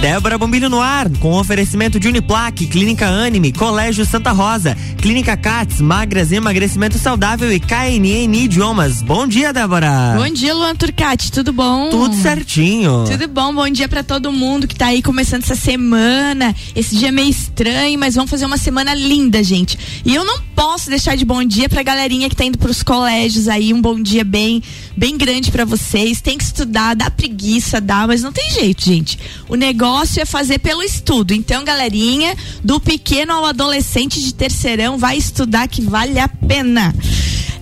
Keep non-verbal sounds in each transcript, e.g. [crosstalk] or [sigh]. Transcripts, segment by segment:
Débora Bombilho no ar, com oferecimento de Uniplaque, Clínica Anime, Colégio Santa Rosa, Clínica Cats, Magras, Emagrecimento Saudável e KNN Idiomas. Bom dia, Débora. Bom dia, Luan Turcati, tudo bom? Tudo certinho. Tudo bom, bom dia para todo mundo que tá aí começando essa semana. Esse dia é meio estranho, mas vamos fazer uma semana linda, gente. E eu não posso deixar de bom dia pra galerinha que tá indo pros colégios aí, um bom dia bem, bem grande para vocês. Tem que estudar, dá preguiça, dá, mas não tem jeito, gente. O negócio é fazer pelo estudo. Então, galerinha, do pequeno ao adolescente de terceirão, vai estudar que vale a pena.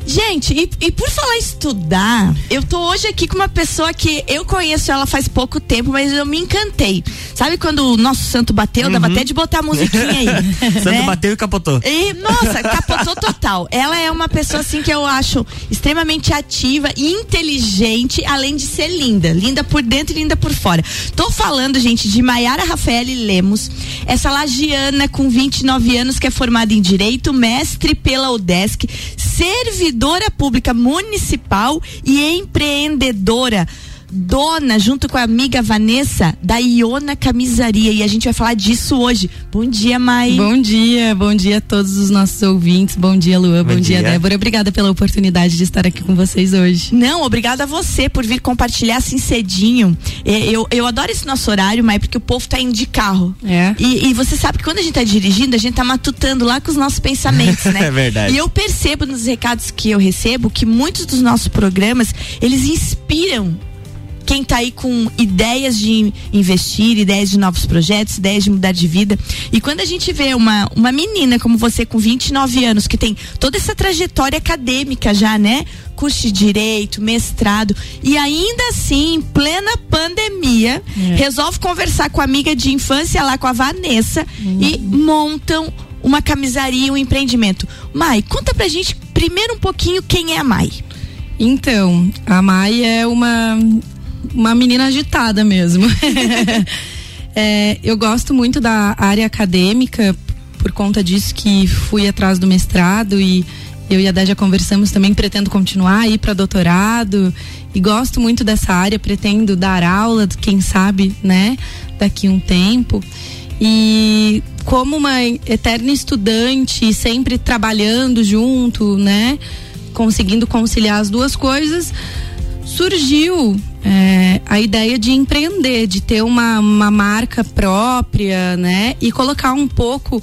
Gente, e, e, por falar em estudar, eu tô hoje aqui com uma pessoa que eu conheço ela faz pouco tempo, mas eu me encantei. Sabe quando o nosso santo bateu? Uhum. Dava até de botar a musiquinha aí. [laughs] santo né? bateu e capotou. E, nossa, capotou total. Ela é uma pessoa assim que eu acho extremamente ativa e inteligente, além de ser linda. Linda por dentro e linda por fora. Tô falando, gente, de Maiara Rafael Lemos, essa lagiana com 29 anos que é formada em Direito, mestre pela UDESC, servidora servidora pública municipal e empreendedora dona, junto com a amiga Vanessa, da Iona Camisaria. E a gente vai falar disso hoje. Bom dia, Mai. Bom dia, bom dia a todos os nossos ouvintes. Bom dia, Luan. Bom, bom dia. dia, Débora. Obrigada pela oportunidade de estar aqui com vocês hoje. Não, obrigada a você por vir compartilhar assim cedinho. É, eu, eu adoro esse nosso horário, Mai, porque o povo tá indo de carro. É. E, e você sabe que quando a gente tá dirigindo, a gente tá matutando lá com os nossos pensamentos, né? [laughs] é verdade. E eu percebo nos recados que eu recebo que muitos dos nossos programas, eles inspiram quem está aí com ideias de investir, ideias de novos projetos, ideias de mudar de vida. E quando a gente vê uma, uma menina como você com 29 anos, que tem toda essa trajetória acadêmica já, né? Curso de direito, mestrado, e ainda assim, em plena pandemia, é. resolve conversar com a amiga de infância lá, com a Vanessa, uhum. e montam uma camisaria, um empreendimento. Mai, conta pra gente primeiro um pouquinho quem é a Mai. Então, a Mai é uma uma menina agitada mesmo. [laughs] é, eu gosto muito da área acadêmica, por conta disso que fui atrás do mestrado e eu e a Dé já conversamos também, pretendo continuar aí para doutorado e gosto muito dessa área, pretendo dar aula, quem sabe, né, daqui um tempo. E como uma eterna estudante, sempre trabalhando junto, né, conseguindo conciliar as duas coisas, surgiu é, a ideia de empreender, de ter uma, uma marca própria, né? E colocar um pouco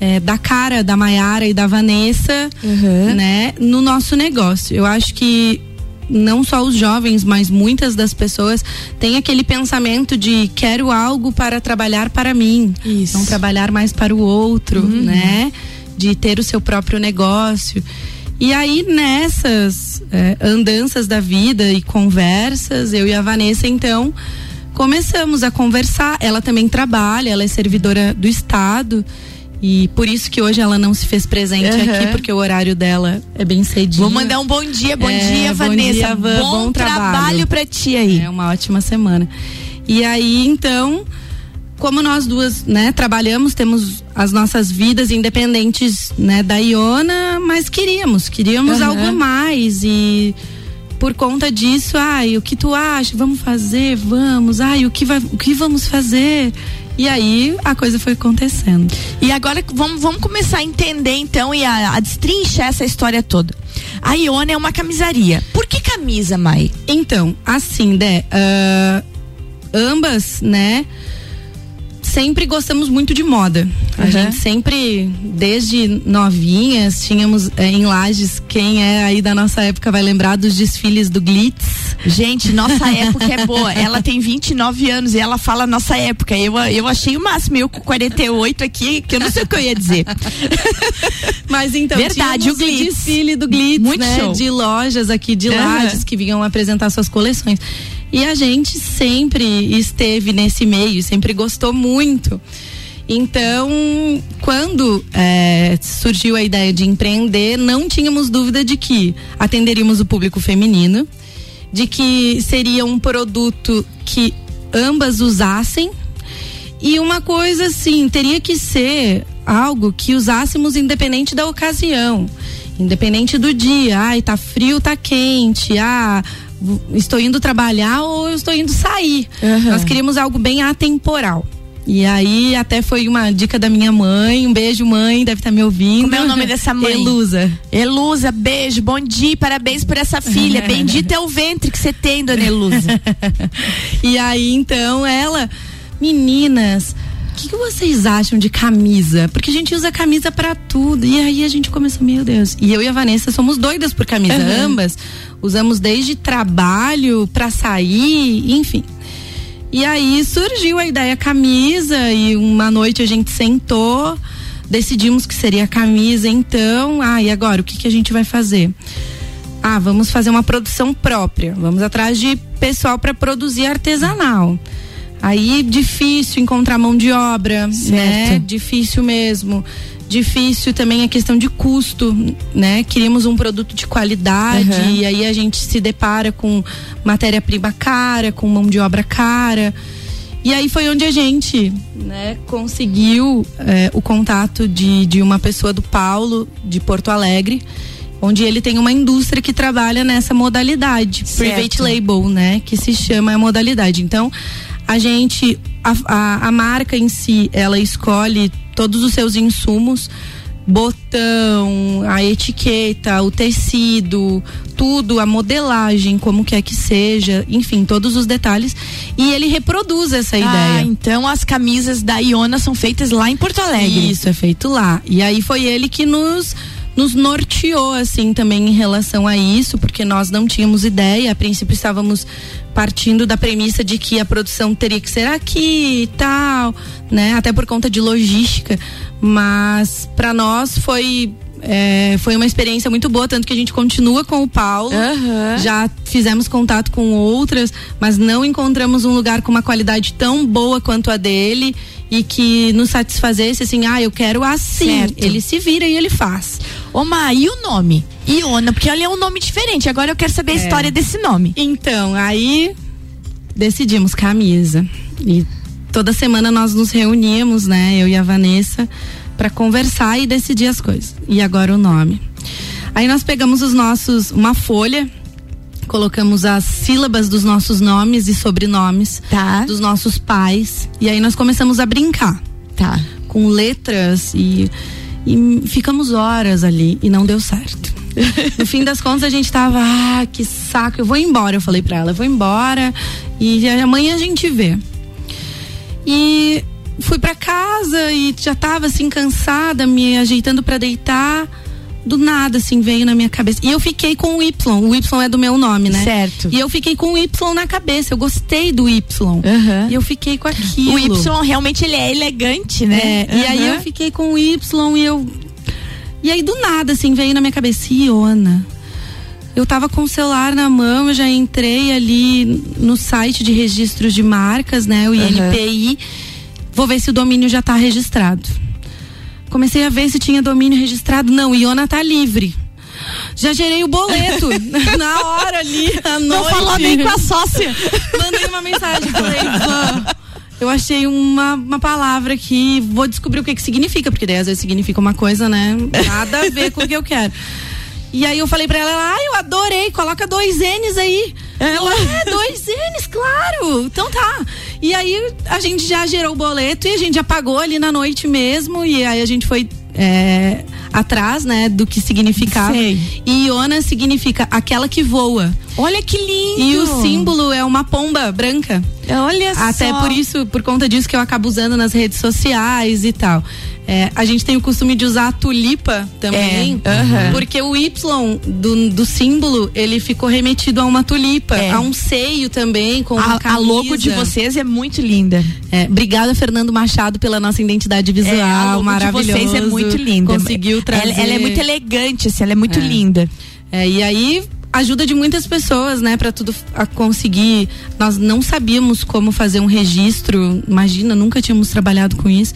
é, da cara da Maiara e da Vanessa, uhum. né? No nosso negócio. Eu acho que não só os jovens, mas muitas das pessoas têm aquele pensamento de quero algo para trabalhar para mim, Isso. não trabalhar mais para o outro, uhum. né? De ter o seu próprio negócio. E aí nessas é, andanças da vida e conversas, eu e a Vanessa então começamos a conversar. Ela também trabalha, ela é servidora do estado. E por isso que hoje ela não se fez presente uhum. aqui, porque o horário dela é bem cedinho. Vou mandar um bom dia, bom é, dia, Vanessa. Bom, dia, Van, bom, bom trabalho. trabalho pra ti aí. É uma ótima semana. E aí, então, como nós duas, né, trabalhamos, temos as nossas vidas independentes, né, da Iona, mas queríamos, queríamos uhum. algo mais e por conta disso, ai, o que tu acha? Vamos fazer, vamos. Ai, o que vai, o que vamos fazer? E aí a coisa foi acontecendo. E agora vamos, vamos começar a entender então e a, a destrinchar essa história toda. A Iona é uma camisaria. Por que camisa, Mai? Então, assim, Dé, uh, ambas, né? Sempre gostamos muito de moda. A uhum. gente sempre, desde novinhas, tínhamos é, em Lages, quem é aí da nossa época vai lembrar dos desfiles do Glitz. Gente, nossa [laughs] época é boa. Ela tem 29 anos e ela fala nossa época. Eu, eu achei o máximo, eu com 48 aqui, que eu não sei o que eu ia dizer. [laughs] Mas então, Verdade, o Glitz. desfile do Glitz, muito né? Show. De lojas aqui de uhum. Lages que vinham apresentar suas coleções. E a gente sempre esteve nesse meio, sempre gostou muito. Então, quando é, surgiu a ideia de empreender, não tínhamos dúvida de que atenderíamos o público feminino, de que seria um produto que ambas usassem e uma coisa assim, teria que ser algo que usássemos independente da ocasião, independente do dia. Ai, tá frio, tá quente. Ah, estou indo trabalhar ou eu estou indo sair. Uhum. Nós queríamos algo bem atemporal. E aí até foi uma dica da minha mãe. Um beijo, mãe, deve estar tá me ouvindo. Como é o nome dessa mãe? Elusa. Elusa, beijo, bom dia, parabéns por essa filha. [laughs] Bendito é o ventre que você tem, dona Elusa. [laughs] e aí então ela, meninas, o que, que, vocês acham de camisa? Porque a gente usa camisa para tudo. E aí a gente começou, meu Deus. E eu e a Vanessa somos doidas por camisa, uhum. ambas. Usamos desde trabalho para sair, enfim. E aí surgiu a ideia camisa e uma noite a gente sentou, decidimos que seria camisa então. Ah, e agora o que, que a gente vai fazer? Ah, vamos fazer uma produção própria. Vamos atrás de pessoal para produzir artesanal. Aí difícil encontrar mão de obra, né? certo. né? Difícil mesmo. Difícil também a questão de custo, né? Queríamos um produto de qualidade uhum. e aí a gente se depara com matéria-prima cara, com mão de obra cara. E aí foi onde a gente né, conseguiu é, o contato de, de uma pessoa do Paulo, de Porto Alegre, onde ele tem uma indústria que trabalha nessa modalidade, certo. private label, né? Que se chama a modalidade. Então, a gente, a, a, a marca em si, ela escolhe todos os seus insumos botão, a etiqueta, o tecido, tudo, a modelagem, como quer que seja, enfim, todos os detalhes. E ele reproduz essa ah, ideia. Então as camisas da Iona são feitas lá em Porto Alegre. Isso, é feito lá. E aí foi ele que nos nos norteou assim também em relação a isso, porque nós não tínhamos ideia, a princípio estávamos partindo da premissa de que a produção teria que ser aqui e tal, né? Até por conta de logística, mas para nós foi é, foi uma experiência muito boa, tanto que a gente continua com o Paulo. Uhum. Já fizemos contato com outras, mas não encontramos um lugar com uma qualidade tão boa quanto a dele e que nos satisfazesse assim, ah, eu quero assim. Certo. Ele se vira e ele faz. Ô, Ma, e o nome? Iona, porque ele é um nome diferente. Agora eu quero saber a é. história desse nome. Então, aí decidimos camisa. E toda semana nós nos reuníamos, né? Eu e a Vanessa, para conversar e decidir as coisas. E agora o nome. Aí nós pegamos os nossos, uma folha colocamos as sílabas dos nossos nomes e sobrenomes tá. dos nossos pais. E aí nós começamos a brincar. Tá. Com letras e, e ficamos horas ali e não deu certo. [laughs] No fim das contas a gente tava ah que saco eu vou embora eu falei para ela eu vou embora e amanhã a gente vê e fui para casa e já tava assim cansada me ajeitando para deitar do nada, assim, veio na minha cabeça. E eu fiquei com o Y. O Y é do meu nome, né? Certo. E eu fiquei com o Y na cabeça. Eu gostei do Y. Uhum. E eu fiquei com aquilo. O Y realmente ele é elegante, né? É, uhum. E aí eu fiquei com o Y e eu. E aí do nada, assim, veio na minha cabeça, Iona. Eu tava com o celular na mão, eu já entrei ali no site de registros de marcas, né? O INPI. Uhum. Vou ver se o domínio já tá registrado. Comecei a ver se tinha domínio registrado. Não, Iona tá livre. Já gerei o boleto [laughs] na hora ali, [laughs] à noite. Não falou nem com a sócia. [laughs] Mandei uma mensagem, falei, eu achei uma, uma palavra que vou descobrir o que que significa, porque daí às vezes significa uma coisa, né? Nada a ver com o que eu quero. E aí eu falei pra ela, ah, eu adorei, coloca dois N's aí. Ela, é, dois N's, claro. Então tá. E aí a gente já gerou o boleto e a gente já pagou ali na noite mesmo. E aí a gente foi é, atrás, né, do que significava. Sei. E Iona significa aquela que voa. Olha que lindo! E o símbolo é uma pomba branca. Olha Até só. por isso, por conta disso que eu acabo usando nas redes sociais e tal. É, a gente tem o costume de usar a tulipa também, é, porque o Y do, do símbolo ele ficou remetido a uma tulipa, é. a um seio também com a, a logo de vocês é muito linda. É, obrigada Fernando Machado pela nossa identidade visual, é, a logo maravilhosa. De vocês é muito linda. Conseguiu trazer. Ela, ela é muito elegante, assim, ela é muito é. linda. É, e aí ajuda de muitas pessoas, né, para tudo a conseguir. Nós não sabíamos como fazer um registro, imagina, nunca tínhamos trabalhado com isso.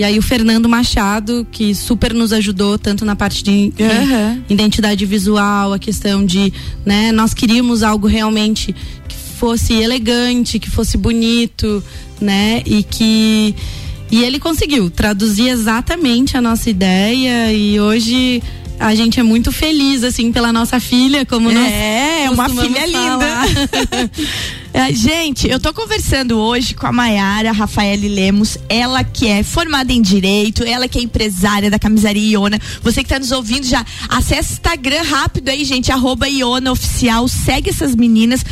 E aí o Fernando Machado, que super nos ajudou tanto na parte de uhum. identidade visual, a questão de, né, nós queríamos algo realmente que fosse elegante, que fosse bonito, né, e que e ele conseguiu traduzir exatamente a nossa ideia e hoje a gente é muito feliz, assim, pela nossa filha, como é, nós. É, uma filha falar. linda. [laughs] é, gente, eu tô conversando hoje com a Maiara Rafaele Lemos, ela que é formada em Direito, ela que é empresária da camisaria Iona. Você que tá nos ouvindo já, acessa o Instagram rápido aí, gente, arroba Iona Oficial, segue essas meninas.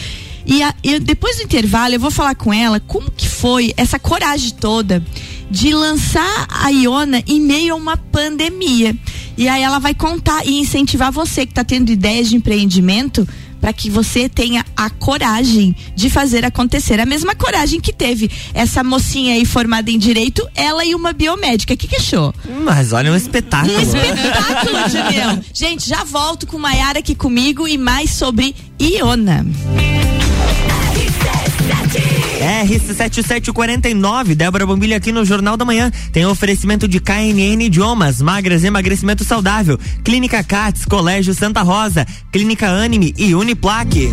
E, a, e, depois do intervalo eu vou falar com ela como que foi essa coragem toda de lançar a Iona em meio a uma pandemia. E aí ela vai contar e incentivar você que está tendo ideias de empreendimento para que você tenha a coragem de fazer acontecer. A mesma coragem que teve essa mocinha aí formada em direito, ela e uma biomédica. O que, que achou? Mas olha um espetáculo. Um espetáculo, Julião. Gente, já volto com Maiara aqui comigo e mais sobre Iona. RC7749, Débora Bombilha aqui no Jornal da Manhã. Tem oferecimento de KNN Idiomas, Magras Emagrecimento Saudável, Clínica Cats, Colégio Santa Rosa, Clínica Anime e Uniplaque.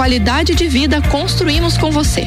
Qualidade de vida construímos com você.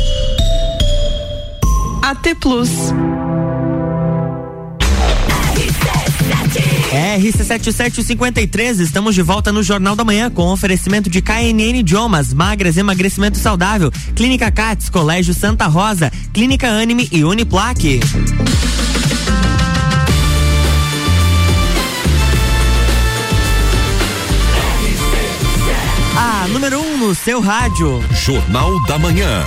AT Plus. RC7753, estamos de volta no Jornal da Manhã com oferecimento de KNN Idiomas, Magras Emagrecimento Saudável, Clínica Cats, Colégio Santa Rosa, Clínica Anime e Uniplaque. A número 1 um no seu rádio. Jornal da Manhã.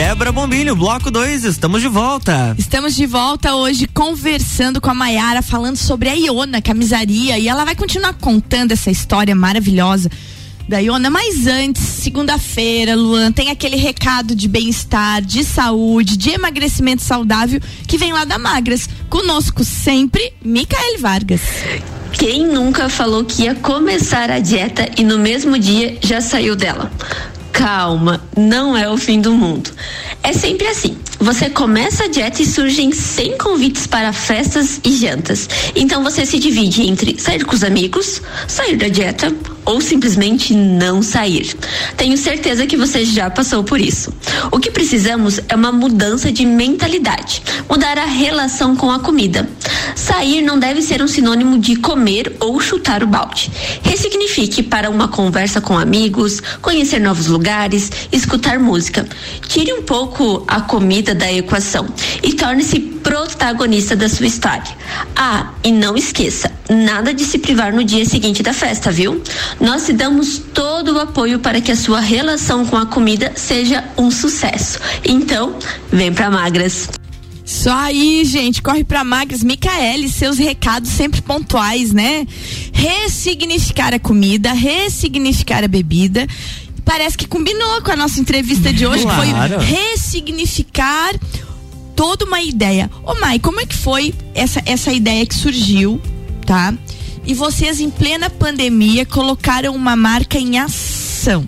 Débora Bombilho, bloco 2, estamos de volta. Estamos de volta hoje conversando com a Maiara, falando sobre a Iona Camisaria. E ela vai continuar contando essa história maravilhosa da Iona. Mas antes, segunda-feira, Luan, tem aquele recado de bem-estar, de saúde, de emagrecimento saudável que vem lá da Magras. Conosco sempre, Micael Vargas. Quem nunca falou que ia começar a dieta e no mesmo dia já saiu dela? Calma, não é o fim do mundo. É sempre assim. Você começa a dieta e surgem 100 convites para festas e jantas. Então você se divide entre sair com os amigos, sair da dieta ou simplesmente não sair. Tenho certeza que você já passou por isso. O que precisamos é uma mudança de mentalidade, mudar a relação com a comida. Sair não deve ser um sinônimo de comer ou chutar o balde. Ressignifique para uma conversa com amigos, conhecer novos lugares, escutar música. Tire um pouco a comida da equação e torne-se protagonista da sua história. Ah, e não esqueça, nada de se privar no dia seguinte da festa, viu? Nós te damos todo o apoio para que a sua relação com a comida seja um sucesso. Então, vem pra Magras. Isso aí, gente. Corre pra Magras. Micaele, seus recados sempre pontuais, né? Ressignificar a comida, ressignificar a bebida. Parece que combinou com a nossa entrevista de hoje, Claro. que foi ressignificar toda uma ideia. Ô, Mai, como é que foi essa, essa ideia que surgiu, tá? E vocês, em plena pandemia, colocaram uma marca em ação.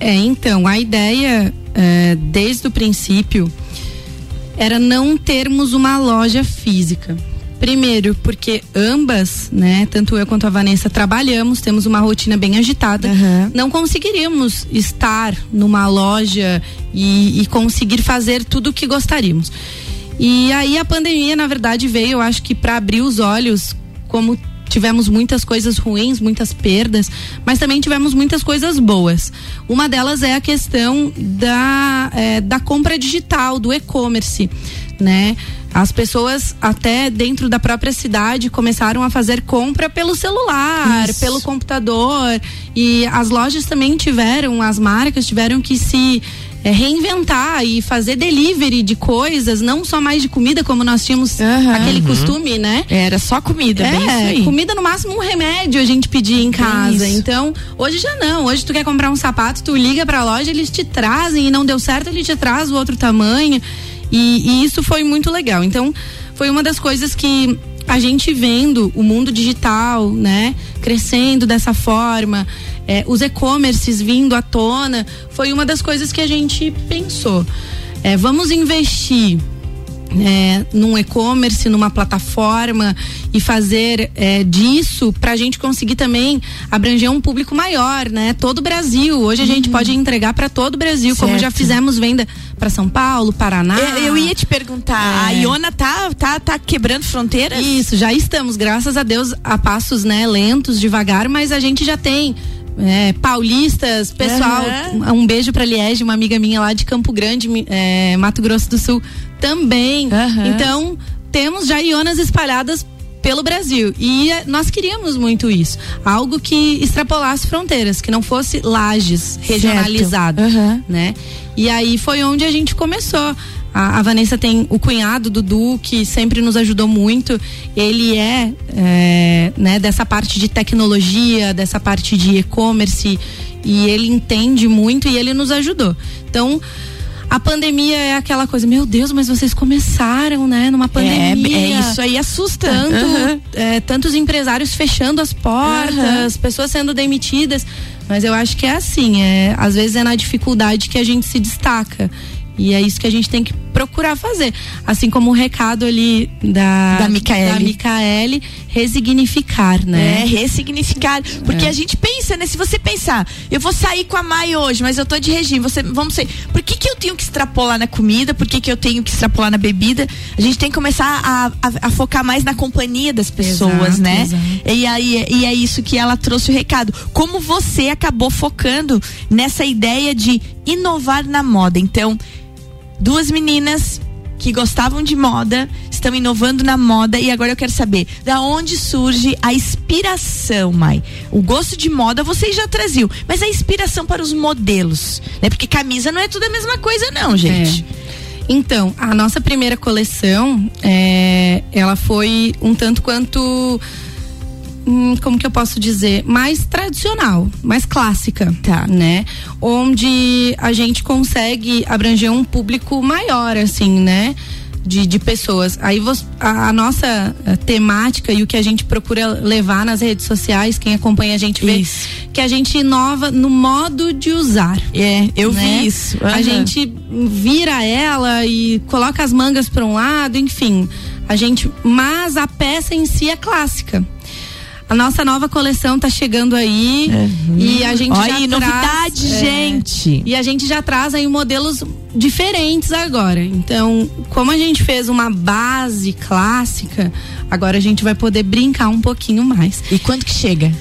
É, então, a ideia, é, desde o princípio, era não termos uma loja física. Primeiro, porque ambas, né, tanto eu quanto a Vanessa trabalhamos, temos uma rotina bem agitada, não conseguiríamos estar numa loja e, e conseguir fazer tudo o que gostaríamos. E aí a pandemia, na verdade, veio, eu acho que para abrir os olhos, como tivemos muitas coisas ruins, muitas perdas, mas também tivemos muitas coisas boas. Uma delas é a questão da, eh, da compra digital, do e-commerce, né? As pessoas até dentro da própria cidade começaram a fazer compra pelo celular, Isso. pelo computador e as lojas também tiveram, as marcas tiveram que se eh, reinventar e fazer delivery de coisas, não só mais de comida como nós tínhamos aquele Uhum. costume, né? Era só comida, bem isso É, aí. comida no máximo um remédio a gente pedia em casa. isso. Então, hoje já não. Hoje tu quer comprar um sapato, tu liga pra loja, eles te trazem e não deu certo, ele te traz o outro tamanho. E, e isso foi muito legal. Então, foi uma das coisas que a gente vendo o mundo digital, né, crescendo dessa forma, é, os e-commerces vindo à tona, foi uma das coisas que a gente pensou. É, vamos investir é, num e-commerce, numa plataforma e fazer é, disso para a gente conseguir também abranger um público maior, né? Todo o Brasil. Hoje a gente pode entregar para todo o Brasil, como já Certo. fizemos venda para São Paulo, Paraná. Eu, eu ia te perguntar, a É. Iona tá, tá, tá quebrando fronteiras? Isso, já estamos, graças a Deus, a passos, né, lentos, devagar, mas a gente já tem é, paulistas, pessoal, Aham. um beijo pra Liege, uma amiga minha lá de Campo Grande, é, Mato Grosso do Sul, também. Então, temos já ionas espalhadas pelo Brasil e nós queríamos muito isso, algo que extrapolasse fronteiras, que não fosse lajes regionalizado, né? E aí foi onde a gente começou. A, a Vanessa tem o cunhado Dudu que sempre nos ajudou muito. Ele é, é, né, dessa parte de tecnologia, dessa parte de e-commerce e ele entende muito e ele nos ajudou. Então a pandemia é aquela coisa, meu Deus, mas vocês começaram, né, numa pandemia. é isso aí assusta. Tanto, Aham. é, tantos empresários fechando as portas, pessoas sendo demitidas. Mas eu acho que é assim, é, às vezes é na dificuldade que a gente se destaca. E é isso que a gente tem que procurar fazer. Assim como o recado ali da, Da Micaele. da Micaele, resignificar, né? É, ressignificar. Porque É. a gente pensa, né? Se você pensar, eu vou sair com a Mai hoje, mas eu tô de regime, você, vamos sair. Por que, que eu tenho que extrapolar na comida? Por que, que eu tenho que extrapolar na bebida? A gente tem que começar a, a, a focar mais na companhia das pessoas, Exato, né? exato. E aí e é isso que ela trouxe o recado. Como você acabou focando nessa ideia de inovar na moda. Então, duas meninas que gostavam de moda, estão inovando na moda e agora eu quero saber, da onde surge a inspiração, Mai? O gosto de moda vocês já traziam, mas a inspiração para os modelos, né? Porque camisa não é tudo a mesma coisa não, gente. Então, a nossa primeira coleção, é, ela foi um tanto quanto, hum, como que eu posso dizer, mais tradicional, mais clássica, Tá. né? Onde a gente consegue abranger um público maior, assim, né? De, de pessoas. Aí você- a, a nossa eh, temática e o que a gente procura levar nas redes sociais, quem acompanha a gente vê Isso. que a gente inova no modo de usar. É, eu né? vi isso. A Aham. gente vira ela e coloca as mangas para um lado, enfim. A gente, mas a peça em si é clássica. A nossa nova coleção tá chegando aí e a gente Olha já aí, traz, novidade, é, gente. E a gente já traz aí modelos diferentes agora. Então, como a gente fez uma base clássica, agora a gente vai poder brincar um pouquinho mais. E quando que chega?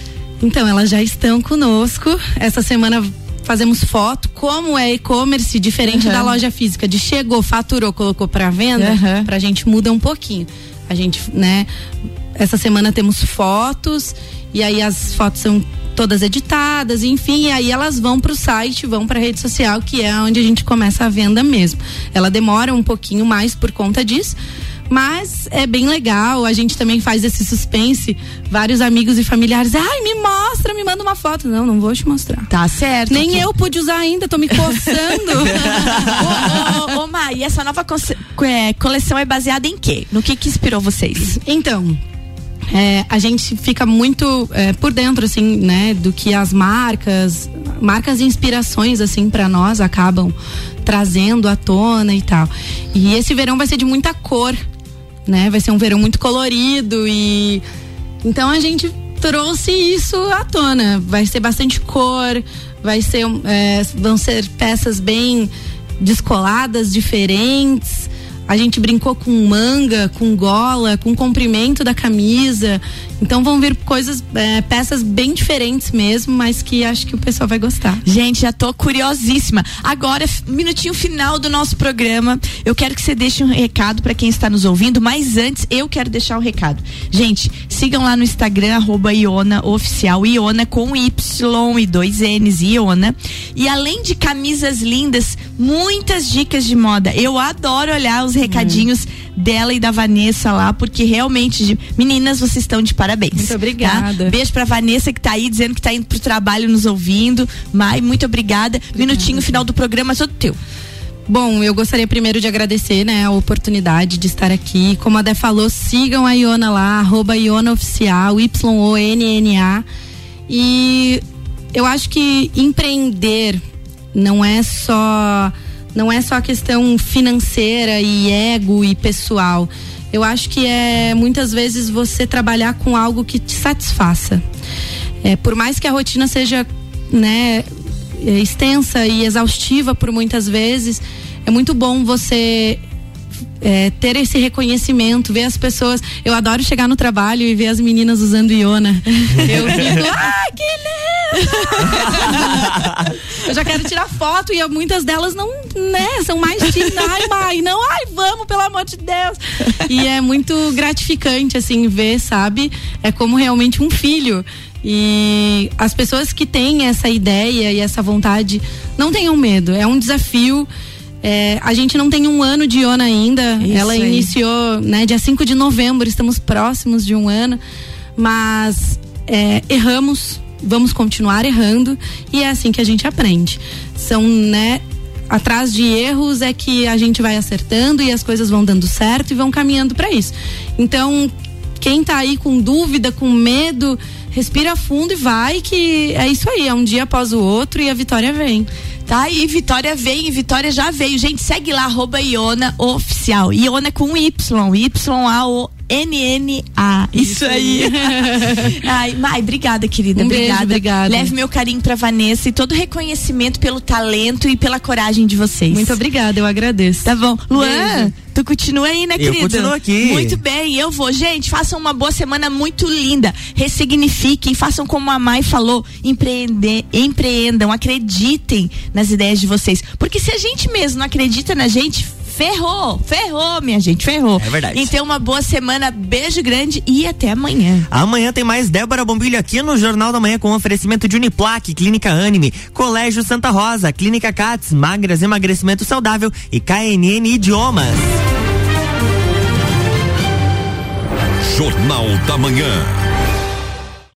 Então, elas já estão conosco. Essa semana fazemos foto. Como é e-commerce, diferente Aham. da loja física, de chegou, faturou, colocou para venda, Aham. pra gente muda um pouquinho. A gente, né, essa semana temos fotos e aí as fotos são todas editadas, enfim, e aí elas vão pro site, vão pra rede social, que é onde a gente começa a venda mesmo. Ela demora um pouquinho mais por conta disso, mas é bem legal. A gente também faz esse suspense. Vários amigos e familiares, ai, me mostra, me manda uma foto. Não, não vou te mostrar. Tá certo. Nem eu pude usar ainda, tô me coçando. [laughs] ô, ô, ô, ô, Mai, e essa nova é, coleção é baseada em quê? No que que inspirou vocês? Então, é, a gente fica muito é, por dentro, assim, né, do que as marcas, marcas e inspirações, assim, para nós acabam trazendo à tona e tal. E esse verão vai ser de muita cor, né? Vai ser um verão muito colorido e então a gente trouxe isso à tona. Vai ser bastante cor, vai ser é, vão ser peças bem descoladas, diferentes. A gente brincou com manga, com gola, com comprimento da camisa. Então vão vir coisas, é, peças bem diferentes mesmo, mas que acho que o pessoal vai gostar. Gente, já tô curiosíssima. Agora, minutinho final do nosso programa. Eu quero que você deixe um recado para quem está nos ouvindo, mas antes eu quero deixar um recado. Gente, sigam lá no Instagram, arroba Iona Oficial, Iona com Y e dois N's, Iona. E além de camisas lindas, muitas dicas de moda. Eu adoro olhar os recadinhos dela e da Vanessa lá, porque realmente, de- meninas, vocês estão de parabéns. Muito obrigada. Tá? Beijo pra Vanessa que tá aí dizendo que tá indo pro trabalho nos ouvindo. Mai, muito obrigada. Minutinho final do programa, todo teu. Bom, eu gostaria primeiro de agradecer, né, a oportunidade de estar aqui. Como a Dé falou, sigam a Iona lá, arroba Iona Oficial, Y-O-N-N-A. E eu acho que empreender não é só não é só a questão financeira e ego e pessoal. Eu acho que é muitas vezes você trabalhar com algo que te satisfaça. É, por mais que a rotina seja, né, é, extensa e exaustiva por muitas vezes, é muito bom você é, ter esse reconhecimento, ver as pessoas. Eu adoro chegar no trabalho e ver as meninas usando Iona. [laughs] Eu fico, ai, que lindo! Eu já quero tirar foto e muitas delas não, né, são mais tímidas. Ai, mãe, não, ai, vamos, pelo amor de Deus. E é muito gratificante, assim, ver, sabe? É como realmente um filho. E as pessoas que têm essa ideia e essa vontade, não tenham medo. É um desafio. É, a gente não tem um ano de Iona ainda. Isso Ela aí. iniciou, né, dia 5 de novembro, estamos próximos de um ano. Mas é, erramos, vamos continuar errando e é assim que a gente aprende. São, né, atrás de erros é que a gente vai acertando e as coisas vão dando certo e vão caminhando para isso. Então, quem tá aí com dúvida, com medo, respira fundo e vai que é isso aí, é um dia após o outro e a vitória vem. Tá? E Vitória vem, Vitória já veio. Gente, segue lá, arroba Iona Oficial. Iona com Y, Y-A-O NNA. Isso, Isso aí. [laughs] Ai, Mai, obrigada, querida. Um obrigada. Beijo, obrigada. Leve meu carinho pra Vanessa e todo reconhecimento pelo talento e pela coragem de vocês. Muito obrigada, eu agradeço. Tá bom. Luan, Beijo. tu continua aí, né, Eu querido? continuo aqui. Muito bem, eu vou. Gente, façam uma boa semana muito linda. Ressignifiquem, façam como a Mai falou, empreender, empreendam, acreditem nas ideias de vocês. Porque se a gente mesmo não acredita na gente, ferrou, ferrou, minha gente, ferrou. É verdade. Então, uma boa semana, beijo grande e até amanhã. Amanhã tem mais Débora Bombilho aqui no Jornal da Manhã com oferecimento de Uniplaque, Clínica Anime, Colégio Santa Rosa, Clínica Cats, Magras Emagrecimento Saudável e KNN Idiomas. Jornal da Manhã.